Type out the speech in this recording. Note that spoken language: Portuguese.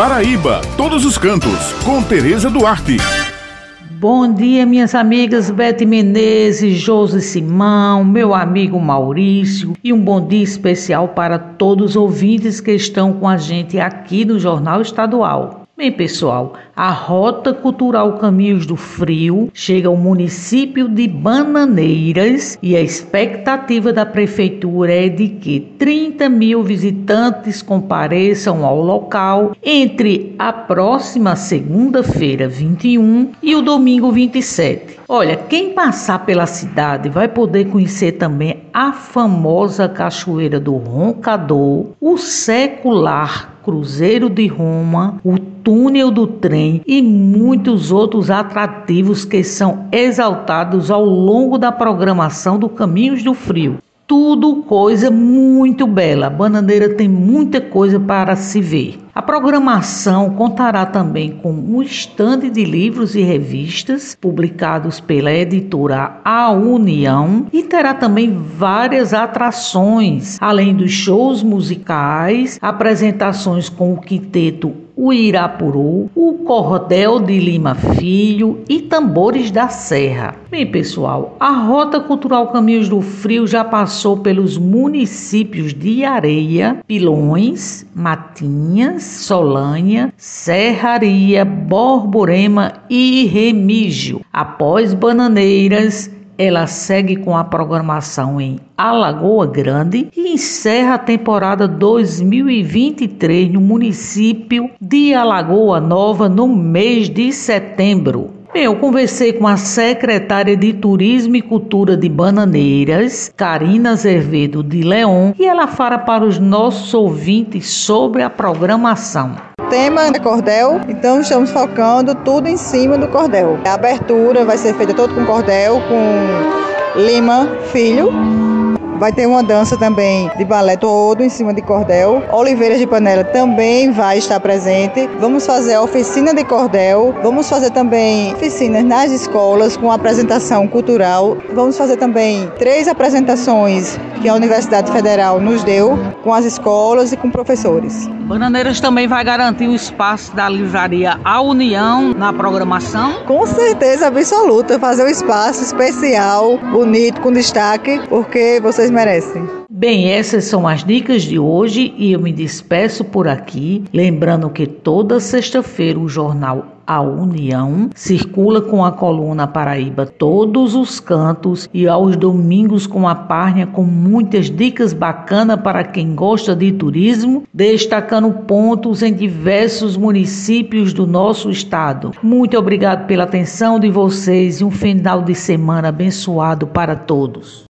Paraíba, todos os cantos, com Tereza Duarte. Bom dia, minhas amigas Bete Menezes, Josi Simão, meu amigo Maurício e um bom dia especial para todos os ouvintes que estão com a gente aqui no Jornal Estadual. Bem, pessoal, a Rota Cultural Caminhos do Frio chega ao município de Bananeiras e a expectativa da prefeitura é de que 30 mil visitantes compareçam ao local entre a próxima segunda-feira, 21, e o domingo 27. Olha, quem passar pela cidade vai poder conhecer também a famosa Cachoeira do Roncador, o secular Cruzeiro de Roma, o túnel do trem e muitos outros atrativos que são exaltados ao longo da programação do Caminhos do Frio tudo coisa muito bela. A Bananeira tem muita coisa para se ver. A programação contará também com um estande de livros e revistas publicados pela editora A União e terá também várias atrações, além dos shows musicais, apresentações com o quinteto o Irapuru, o Cordel de Lima Filho e Tambores da Serra. Bem, pessoal, a Rota Cultural Caminhos do Frio já passou pelos municípios de Areia, Pilões, Matinhas, Solânia, Serraria, Borborema e Remígio. Após Bananeiras, ela segue com a programação em Alagoa Grande e encerra a temporada 2023 no município de Alagoa Nova no mês de setembro. Bem, eu conversei com a secretária de Turismo e Cultura de Bananeiras, Karina Azevedo de Leão, e ela fala para os nossos ouvintes sobre a programação tema é cordel, então estamos focando tudo em cima do cordel. A abertura vai ser feita todo com cordel, com Lima Filho. Vai ter uma dança também de balé todo em cima de cordel. Oliveiras de Panela também vai estar presente. Vamos fazer a oficina de cordel. Vamos fazer também oficinas nas escolas com apresentação cultural. Vamos fazer também três apresentações que a Universidade Federal nos deu com as escolas e com professores. Bananeiras também vai garantir o espaço da livraria A União na programação? Com certeza absoluta, fazer um espaço especial, bonito, com destaque, porque vocês merecem. Bem, essas são as dicas de hoje e eu me despeço por aqui, lembrando que toda sexta-feira o jornal A União circula com a coluna Paraíba todos os cantos e aos domingos com a párnia com muitas dicas bacanas para quem gosta de turismo, destacando pontos em diversos municípios do nosso estado. Muito obrigado pela atenção de vocês e um final de semana abençoado para todos.